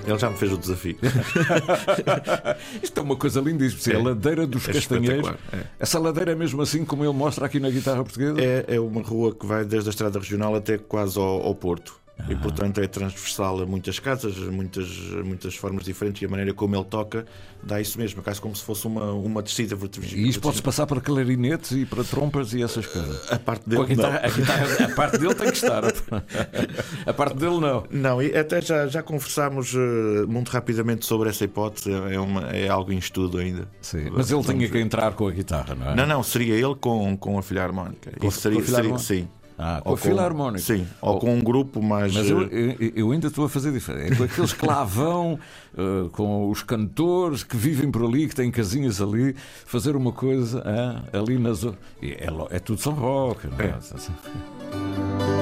[SPEAKER 5] Ele já me fez o desafio.
[SPEAKER 4] Isto é uma coisa linda, é, a ladeira dos é Castanheiros. É. Essa ladeira é mesmo assim como ele mostra aqui na guitarra portuguesa?
[SPEAKER 5] É, é uma rua que vai desde a estrada regional até quase ao, ao Porto. Uhum. E portanto é transversal a muitas casas, muitas, muitas formas diferentes e a maneira como ele toca dá isso mesmo, quase como se fosse uma, uma descida vertiginosa.
[SPEAKER 4] E isso pode-se passar para clarinetes e para trompas e essas coisas.
[SPEAKER 5] A parte dele.
[SPEAKER 4] A, guitarra, a, guitarra, a, parte dele tem que estar. A parte dele não.
[SPEAKER 5] Não, e até já, já conversámos uh, muito rapidamente sobre essa hipótese, é, uma, é algo em estudo ainda.
[SPEAKER 4] Sim, mas ele tinha que entrar com a guitarra, não é?
[SPEAKER 5] Não, não, seria ele com, com a filha harmónica.
[SPEAKER 4] Com,
[SPEAKER 5] isso seria,
[SPEAKER 4] com a filha
[SPEAKER 5] seria, sim.
[SPEAKER 4] Ah, com ou a filarmónica.
[SPEAKER 5] Sim, ou, ou, com um grupo mais.
[SPEAKER 4] Mas eu, eu, eu, ainda estou a fazer diferente. É com aqueles que lá vão, uh, com os cantores que vivem por ali, que têm casinhas ali, fazer uma coisa uh, ali na zona. É, é, tudo São Roque, não é?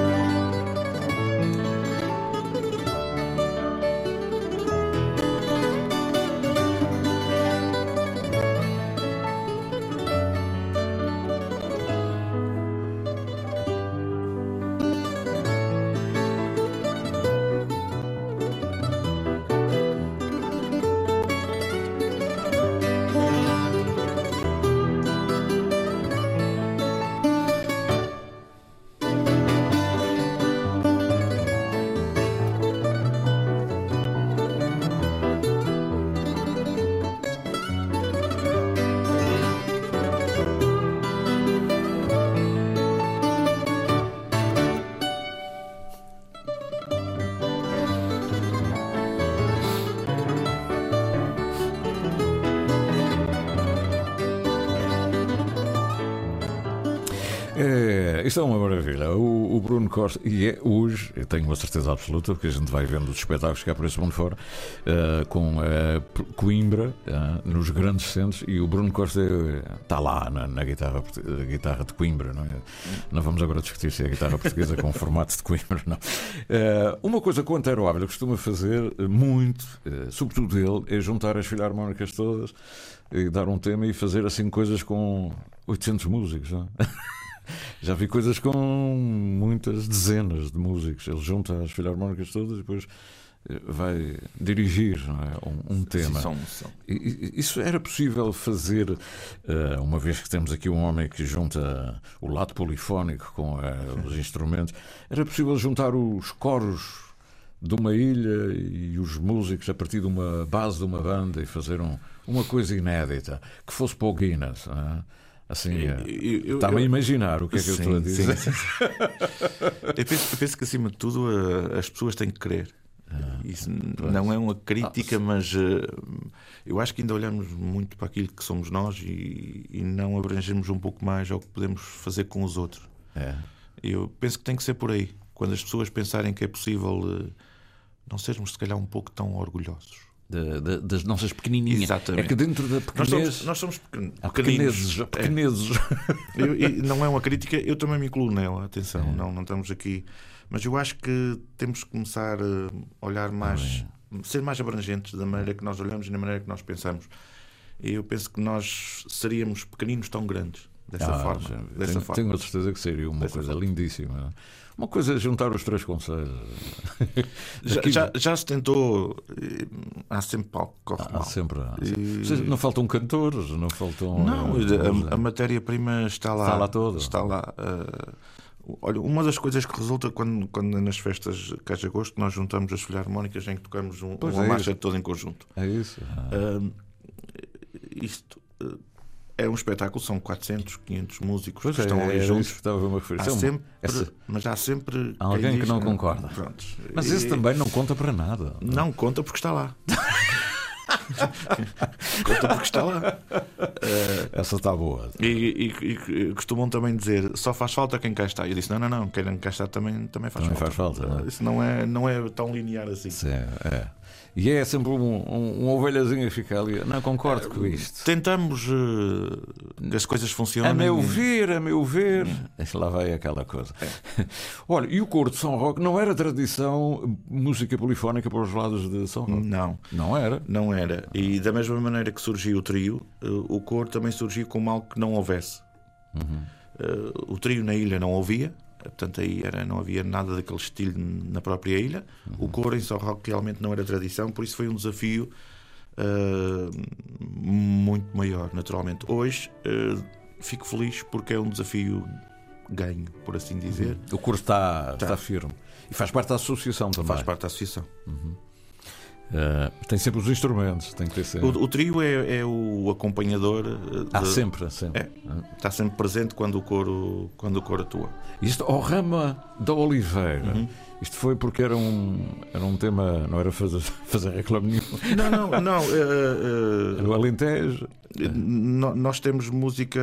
[SPEAKER 4] Isto é uma maravilha. O, o, Bruno Costa, e é hoje, eu tenho uma certeza absoluta, porque a gente vai vendo os espetáculos que há por esse mundo fora, uh, com uh, Coimbra, uh, nos grandes centros, e o Bruno Costa está lá na, na guitarra, guitarra de Coimbra. Não, é? não vamos agora discutir se é a guitarra portuguesa com formato de Coimbra, não. uma coisa que o Antero Ávila costuma fazer muito, sobretudo ele, é juntar as filarmónicas todas e dar um tema e fazer assim coisas com 800 músicos. Não é? Já vi coisas com muitas dezenas de músicos. Ele junta as filarmónicas todas e depois eh, vai dirigir é? um, um, tema.
[SPEAKER 5] Sim, são, são.
[SPEAKER 4] Isso era possível fazer, uh, uma vez que temos aqui um homem que junta o lado polifónico com uh, os instrumentos, era possível juntar os coros de uma ilha e os músicos a partir de uma base de uma banda e fazer um, uma coisa inédita que fosse para o Guinness. É? Assim, está-me a imaginar o que é que sim, eu estou a dizer. Sim, sim.
[SPEAKER 5] eu, penso, eu, penso, que acima de tudo as pessoas têm que querer. Ah, Isso pois. não é uma crítica, ah, mas uh, eu acho que ainda olhamos muito para aquilo que somos nós e, e, não abrangemos um pouco mais ao que podemos fazer com os outros. É. Eu penso que tem que ser por aí. Quando as pessoas pensarem que é possível, uh, não sermos se calhar um pouco tão orgulhosos.
[SPEAKER 4] De, de, das nossas pequenininhas.
[SPEAKER 5] Exatamente.
[SPEAKER 4] É que dentro da
[SPEAKER 5] pequenez... Nós somos, nós pequeneses.
[SPEAKER 4] pequeneses.
[SPEAKER 5] É. Eu, não é uma crítica, eu também me incluo nela, atenção, é. não, não estamos aqui... Mas eu acho que temos que começar a olhar mais, ser mais abrangentes da maneira que nós olhamos e da maneira que nós pensamos. E eu penso que nós seríamos pequeninos tão grandes dessa ah, forma. Dessa
[SPEAKER 4] tenho,
[SPEAKER 5] forma.
[SPEAKER 4] tenho a certeza que seria uma dessa coisa forma. lindíssima. Uma coisa é juntar os três conselhos.
[SPEAKER 5] Já, já, já, se tentou. Há sempre palco que corre há, mal.
[SPEAKER 4] Sempre há. E... Não faltam cantores, não faltam.
[SPEAKER 5] Não, eh, a, a matéria-prima está lá.
[SPEAKER 4] Está lá toda.
[SPEAKER 5] Está lá. Uh, olha, uma das coisas que resulta quando, quando nas festas de Agosto nós juntamos as filharmónicas em que tocamos um, uma é marcha toda em conjunto.
[SPEAKER 4] É isso.
[SPEAKER 5] Ah. Uh, isto. É um espetáculo, são 400, 500 músicos
[SPEAKER 4] pois
[SPEAKER 5] que é, estão ali é, juntos.
[SPEAKER 4] Estava a
[SPEAKER 5] há sempre, essa... Mas há sempre
[SPEAKER 4] alguém que não que concorda. Prontos. Mas esse e... também não conta para nada.
[SPEAKER 5] Não, não conta porque está lá. conta porque está lá.
[SPEAKER 4] Essa está boa.
[SPEAKER 5] E, e, e, costumam também dizer só faz falta quem cá está. Eu disse: não, não, não, quem cá está também, também faz
[SPEAKER 4] também
[SPEAKER 5] falta.
[SPEAKER 4] Faz falta
[SPEAKER 5] não é? Isso não é, não é tão linear assim.
[SPEAKER 4] Sim, é. E é sempre um, um, uma ovelhazinha que fica ali. Não concordo com isto.
[SPEAKER 5] Tentamos uh, que as coisas funcionem.
[SPEAKER 4] A meu ver, a meu ver. Lá vai aquela coisa. É. Olha, e o coro de São Roque não era tradição música polifónica para os lados de São Roque?
[SPEAKER 5] Não.
[SPEAKER 4] Não era?
[SPEAKER 5] Não era. E da mesma maneira que surgiu o trio, uh, o coro também surgiu como algo que não houvesse. Uhum. Uh, o trio na ilha não ouvia, Portanto, aí era, não havia nada daquele estilo na própria ilha. Uhum. O coro em São Roque realmente não era tradição, por isso foi um desafio uh, muito maior, naturalmente. Hoje uh, fico feliz porque é um desafio ganho, por assim dizer. Uhum.
[SPEAKER 4] O coro está, está. está firme. E faz parte da associação também.
[SPEAKER 5] Faz parte da associação.
[SPEAKER 4] Uhum. Uh, tem sempre os instrumentos, tem que ter sempre.
[SPEAKER 5] O, o trio é, é, o acompanhador.
[SPEAKER 4] De... Há sempre, sempre.
[SPEAKER 5] É, está sempre presente quando o coro, quando o coro atua.
[SPEAKER 4] Isto, ao Rama da Oliveira, uhum. isto foi porque era um, era um tema, não era fazer, fazer reclame nenhum.
[SPEAKER 5] Não, não, não. Uh, uh,
[SPEAKER 4] Alentejo.
[SPEAKER 5] Nós temos música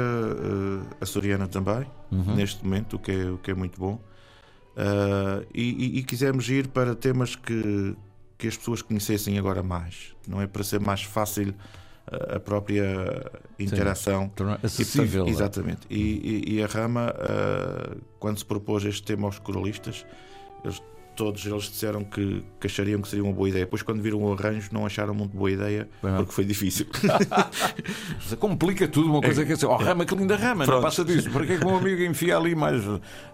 [SPEAKER 5] açoriana também, uhum. neste momento, o que é, o que é muito bom. E, e, e quisemos ir para temas que que as pessoas conhecessem agora mais. Não é para ser mais fácil a própria interação.
[SPEAKER 4] Sim, acessível.
[SPEAKER 5] E, é? exatamente. E, e, e, a Rama, uh, quando se propôs este tema aos coralistas, eles todos eles disseram que, que, achariam que seria uma boa ideia. Depois, quando viram o arranjo, não acharam muito boa ideia Bem, porque foi difícil.
[SPEAKER 4] Complica tudo uma coisa é, que é assim, oh, rama, que linda rama, Pronto. não passa disso. Para que é que meu amigo enfia ali mais,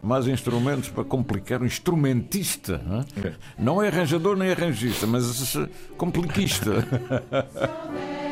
[SPEAKER 4] mais instrumentos para complicar? Um instrumentista, não é, é. não é arranjador nem arranjista, mas compliquista.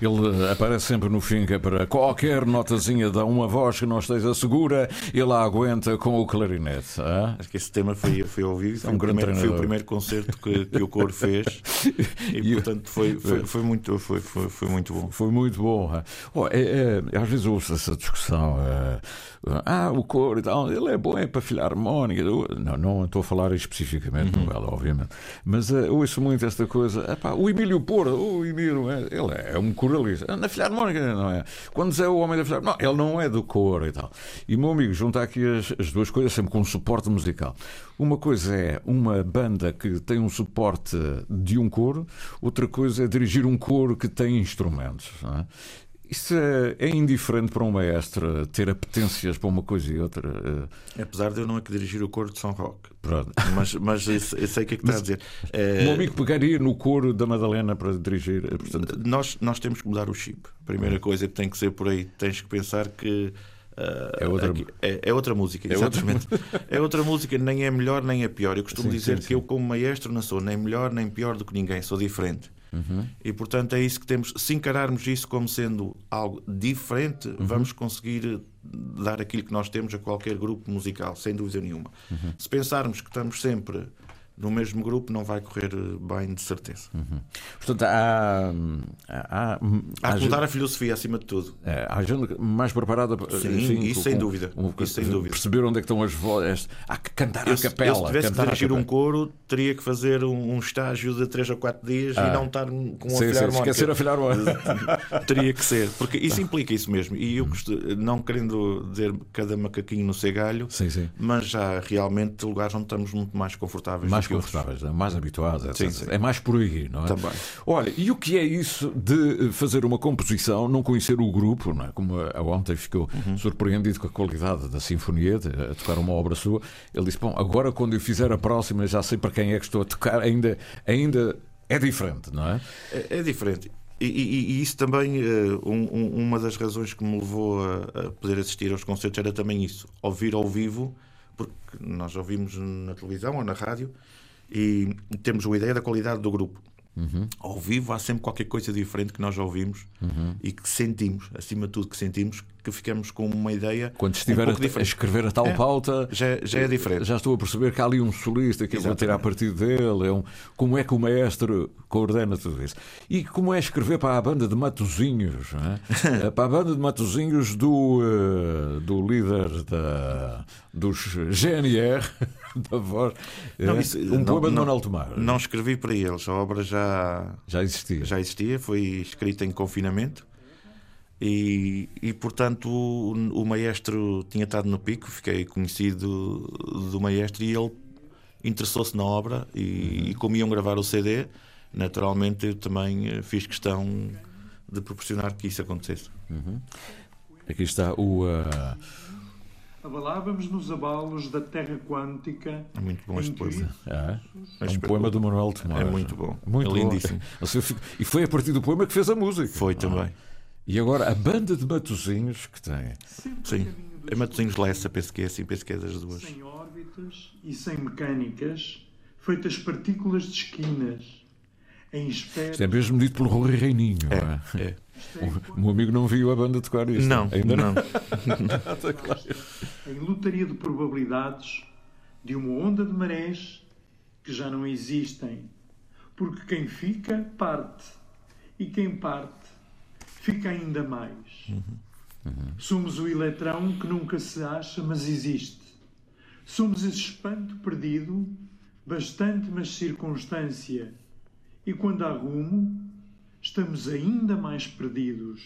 [SPEAKER 4] Ele aparece sempre no fim, que é para qualquer notazinha dá uma voz que não esteja segura, ele a aguenta com o clarinete. Ah?
[SPEAKER 5] Acho que esse tema foi, foi ouvido. Foi, é um o, primeiro, foi o primeiro concerto que, que o coro fez e, e portanto, foi, foi, foi, muito, foi, foi, foi muito bom.
[SPEAKER 4] Foi muito bom. Oh, é, é, às vezes ouço essa discussão. É, ah, o coro e tal, ele é bom é para filarmónica. Não, não estou a falar especificamente uhum. ela, obviamente. Mas uh, ouço muito esta coisa. Epá, o Emílio Porto, o Emílio, é, ele é um coralista. Na filarmónica, não é? Quando é o homem da filarmónica, não, ele não é do coro e tal. E meu amigo, junta aqui as, as duas coisas, sempre com um suporte musical. Uma coisa é uma banda que tem um suporte de um coro, outra coisa é dirigir um coro que tem instrumentos. É? Isso é, é, indiferente para um maestro ter apetências para uma coisa e outra.
[SPEAKER 5] Eh. Apesar de eu não é que dirigir o coro de São Roque. Pronto. Mas, mas eu, sei o que é que está a dizer.
[SPEAKER 4] O meu amigo pegaria no coro da Madalena para dirigir. Eh, portanto...
[SPEAKER 5] Nós, nós temos que mudar o chip. A primeira hum. coisa que tem que ser por aí. Tens que pensar que. É, outra... Aqui, é, é, outra música, é exatamente. Outra... é outra música, nem é melhor nem é pior. Eu costumo sim, dizer sim, que sim. eu, como maestro, não sou nem melhor nem pior do que ninguém, sou diferente. Uhum. E portanto é isso que temos. Se encararmos isso como sendo algo diferente, uhum. vamos conseguir dar aquilo que nós temos a qualquer grupo musical, sem dúvida nenhuma. Uhum. Se pensarmos que estamos sempre no mesmo grupo não vai correr bem, de certeza. Uhum.
[SPEAKER 4] Portanto, há. Há,
[SPEAKER 5] há, há que mudar a filosofia acima de tudo.
[SPEAKER 4] É, há gente mais preparada.
[SPEAKER 5] Sim, sim isso, com, sem dúvida. isso sem dúvida.
[SPEAKER 4] Perceber onde é que estão as vozes. Há que cantar eu, a capela. Eu,
[SPEAKER 5] se tivesse que dirigir um coro, teria que fazer um, um estágio de 3 a 4 dias ah. e não estar com a sim, sim,
[SPEAKER 4] esquecer a filhar
[SPEAKER 5] Teria que ser, porque isso implica isso mesmo. E eu, não querendo dizer cada macaquinho no seu galho,
[SPEAKER 4] sim, sim.
[SPEAKER 5] mas já realmente lugares onde estamos muito mais confortáveis.
[SPEAKER 4] Mais confortáveis, é mais habituados, etc. Sim, sim. É mais por aí, não é?
[SPEAKER 5] Também.
[SPEAKER 4] Olha, e o que é isso de fazer uma composição, não conhecer o grupo, não é? Como a ontem ficou uhum. surpreendido com a qualidade da sinfonia, de, a tocar uma obra sua. Ele disse: Bom, agora quando eu fizer a próxima já sei para quem é que estou a tocar, ainda, ainda é diferente, não é?
[SPEAKER 5] É, é diferente. E, e, e, isso também, uh, um, uma das razões que me levou a, a, poder assistir aos concertos era também isso, ouvir ao vivo, porque nós ouvimos na televisão ou na rádio, e temos uma ideia da qualidade do grupo. Uhum. Ao vivo há sempre qualquer coisa diferente que nós ouvimos uhum. e que sentimos, acima de tudo que sentimos, que ficamos com uma ideia.
[SPEAKER 4] Quando estiver
[SPEAKER 5] um
[SPEAKER 4] a, a, escrever a tal é, pauta,
[SPEAKER 5] já, já é diferente.
[SPEAKER 4] Já estou a perceber que há ali um solista que eu vou tirar a partir dele. É um, como é que o maestro coordena tudo isso? E como é escrever para a banda de Matozinhos? É? para a banda de Matozinhos do, uh, do líder da, dos GNR. da voz. Não, é? isso, um poema de Manuel Tomar.
[SPEAKER 5] Não escrevi para eles, a obra já,
[SPEAKER 4] já existia.
[SPEAKER 5] Já existia, foi escrita em confinamento. E, e portanto o, o, maestro tinha estado no pico, fiquei conhecido do maestro e ele interessou-se na obra e, uhum. e como iam gravar o CD, naturalmente eu também eh, fiz questão de proporcionar que isso acontecesse.
[SPEAKER 4] Uhum. Aqui está o. Uh...
[SPEAKER 12] Abalávamos nos abalos da terra quântica.
[SPEAKER 5] É muito bom este poema.
[SPEAKER 4] É, é um poema do Manuel Tomás.
[SPEAKER 5] É muito bom.
[SPEAKER 4] Muito
[SPEAKER 5] é lindíssimo.
[SPEAKER 4] E foi a partir do poema que fez a música.
[SPEAKER 5] Foi também. Ah.
[SPEAKER 4] E agora a banda de Matozinhos que tem.
[SPEAKER 5] Sim, é Matozinhos Lessa, penso que é assim, penso que é das duas.
[SPEAKER 12] Sem órbitas e sem mecânicas, feitas partículas de esquinas, em espera.
[SPEAKER 4] Isto é mesmo dito pelo Rui Reininho.
[SPEAKER 5] É, é?
[SPEAKER 4] O meu amigo não viu a banda tocar isto.
[SPEAKER 5] Não,
[SPEAKER 4] ainda
[SPEAKER 5] não. não.
[SPEAKER 12] em lotaria de probabilidades de uma onda de marés que já não existem, porque quem fica parte e quem parte fica ainda mais. Uhum. Uhum. Somos o eletrão que nunca se acha, mas existe. Somos esse espanto perdido, bastante, mas circunstância. E quando há rumo, estamos ainda mais perdidos.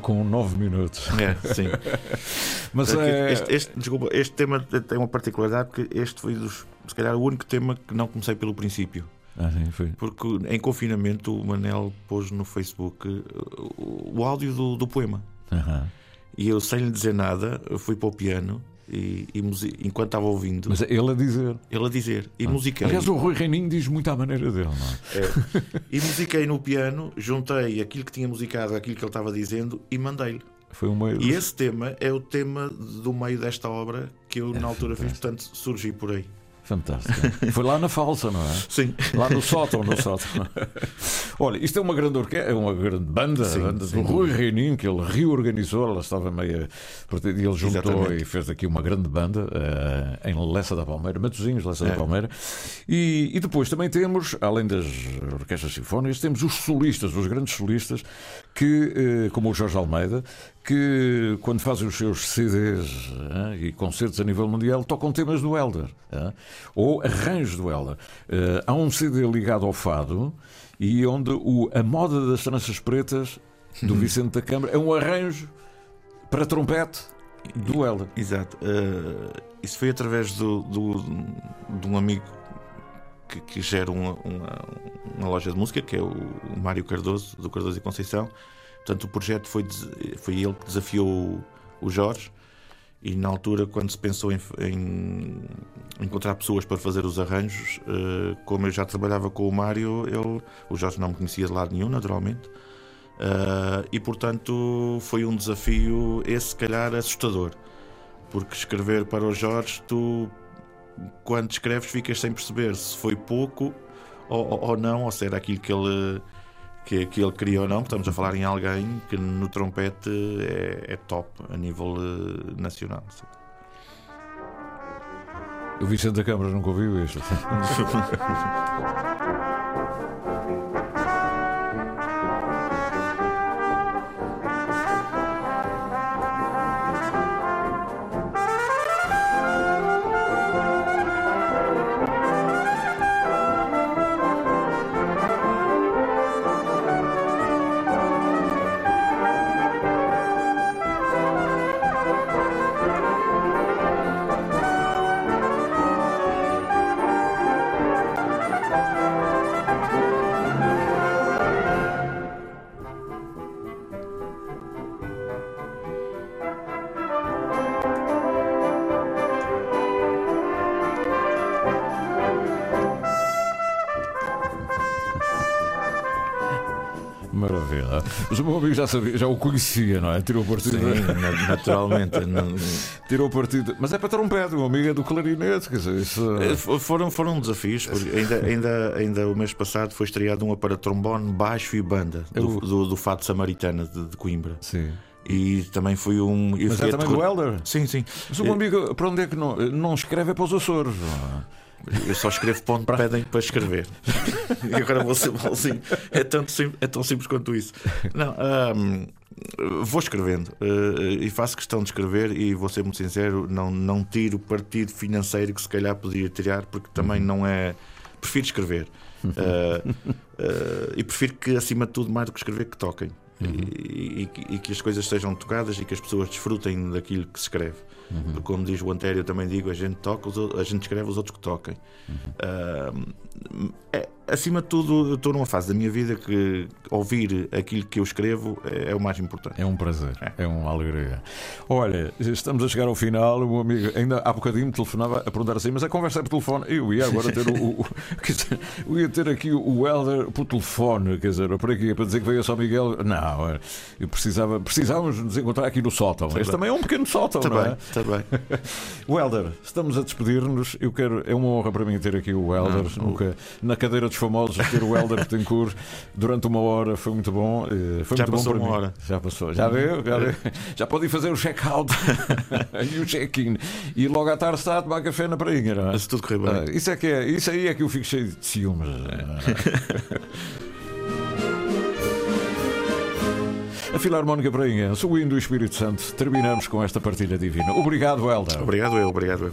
[SPEAKER 4] Com nove minutos.
[SPEAKER 5] É, sim.
[SPEAKER 4] Mas é...
[SPEAKER 5] este, este, desculpa, este tema tem uma particularidade porque este foi dos, se calhar o único tema que não comecei pelo princípio.
[SPEAKER 4] Ah, sim.
[SPEAKER 5] Porque em confinamento o Manel pôs no Facebook o, o áudio do, do poema.
[SPEAKER 4] Uhum.
[SPEAKER 5] E eu, sem lhe dizer nada, fui para o piano e, e enquanto estava ouvindo.
[SPEAKER 4] Mas ele a dizer.
[SPEAKER 5] Ele a dizer. E
[SPEAKER 4] ah.
[SPEAKER 5] musiquei.
[SPEAKER 4] Aliás, o Rui Reininho diz muito à maneira dele, não
[SPEAKER 5] é? é. E musiquei no piano, juntei aquilo que tinha musicado, aquilo que ele estava dizendo e mandei-lhe.
[SPEAKER 4] Foi um meio...
[SPEAKER 5] E esse tema é o tema do meio desta obra que eu, é na altura, fiz, portanto, surgi por aí.
[SPEAKER 4] Fantástico. Foi lá na falsa, não é?
[SPEAKER 5] Sim.
[SPEAKER 4] Lá no sótão, no sótão. Olha, isto é uma grande orquestra, é uma grande banda, sim, banda do Rui Reininho, que ele reorganizou, ela estava meio. E ele juntou Exatamente. e fez aqui uma grande banda uh, em Lessa da Palmeira, Matozinhos, Lessa é. da Palmeira. E, e depois também temos, além das orquestras sinfónicas, temos os solistas, os grandes solistas, que, uh, como o Jorge Almeida, que quando fazem os seus CDs e concertos a nível mundial tocam temas do Elder ou arranjos do Elder. Uh, há um CD ligado ao fado e onde o, a moda das tranças pretas do. Vicente da Câmara é um arranjo para trompete do Elder.
[SPEAKER 5] Exato. Uh, isso foi através do, do, de um amigo que, que gera uma, uma, uma, loja de música, que é o Mário Cardoso, do Cardoso e Conceição. Portanto, o projeto foi, foi ele que desafiou o Jorge. E na altura, quando se pensou em, em encontrar pessoas para fazer os arranjos, uh, como eu já trabalhava com o Mário, ele, o Jorge não me conhecia de lado nenhum, naturalmente, uh, e portanto foi um desafio, esse se calhar assustador, porque escrever para o Jorge, tu quando escreves ficas sem perceber se foi pouco ou, ou, não, ou se era aquilo que ele que, que ele criou ou não, estamos a falar em alguém que no trompete é, é top a nível uh, nacional.
[SPEAKER 4] O Vicente da Câmara nunca ouviu isto. já sabia, já o conhecia, não é? Tirou partido.
[SPEAKER 5] Sim, naturalmente. não...
[SPEAKER 4] Tirou partido. Mas é para trompete, o meu amigo é do clarinete. Quer dizer, isso...
[SPEAKER 5] Eh, foram, foram desafios, porque ainda, ainda, ainda o mês passado foi estreado uma para trombone, baixo e banda do, do, do Fato Samaritana de, de Coimbra.
[SPEAKER 4] Sim.
[SPEAKER 5] E também foi um.
[SPEAKER 4] Mas é também do Helder?
[SPEAKER 5] Sim, sim.
[SPEAKER 4] Mas o meu amigo, para onde é que não, não escreve? É para os Açores. Não é?
[SPEAKER 5] Eu só escrevo ponto para... pedem para escrever. e agora vou ser malzinho. É, tanto sim, é tão simples quanto isso. Não, um, vou escrevendo uh, e faço questão de escrever e vou ser muito sincero, não, não tiro partido financeiro que se calhar podia tirar, porque também uhum. não é. Prefiro escrever. Uh, uh, e prefiro que, acima de tudo, mais do que escrever, que toquem. Uhum. E, e, e, que as coisas sejam tocadas e que as pessoas desfrutem daquilo que se escreve. Uhum. Porque, como diz o Antério, eu também digo: a gente toca, a gente escreve, os outros que toquem. Uhum. É, acima de tudo, estou numa fase da minha vida que ouvir aquilo que eu escrevo é, é o mais importante.
[SPEAKER 4] É um prazer, é. é uma alegria. Olha, estamos a chegar ao final. O meu amigo ainda há bocadinho me telefonava a perguntar assim, mas a conversa é por telefone. Eu ia agora ter o. o eu ia ter aqui o Helder por telefone, quer dizer, por aqui, para dizer que veio São Miguel. Não, eu precisava, precisávamos nos encontrar aqui no sótão. Tá este bem. também é um pequeno sótão,
[SPEAKER 5] tá
[SPEAKER 4] não
[SPEAKER 5] bem, é? Está bem.
[SPEAKER 4] o Helder, estamos a despedir-nos. Eu quero, é uma honra para mim ter aqui o Helder, nunca, na cadeira dos famosos, ter o Helder Betancourt durante uma hora foi muito bom. Eh, foi
[SPEAKER 5] já
[SPEAKER 4] muito
[SPEAKER 5] passou
[SPEAKER 4] bom
[SPEAKER 5] uma hora.
[SPEAKER 4] Já passou, já viu? Já, já pode ir fazer o check-out e o check-in. E logo à tarde está a tomar café na prainha, não é?
[SPEAKER 5] Se tudo correr bem. Ah,
[SPEAKER 4] isso, é que é, isso aí é que eu fico cheio de ciúmes. A Filarmónica Prainha, subindo o Espírito Santo, terminamos com esta partilha divina. Obrigado, Helder.
[SPEAKER 5] Obrigado eu, obrigado eu.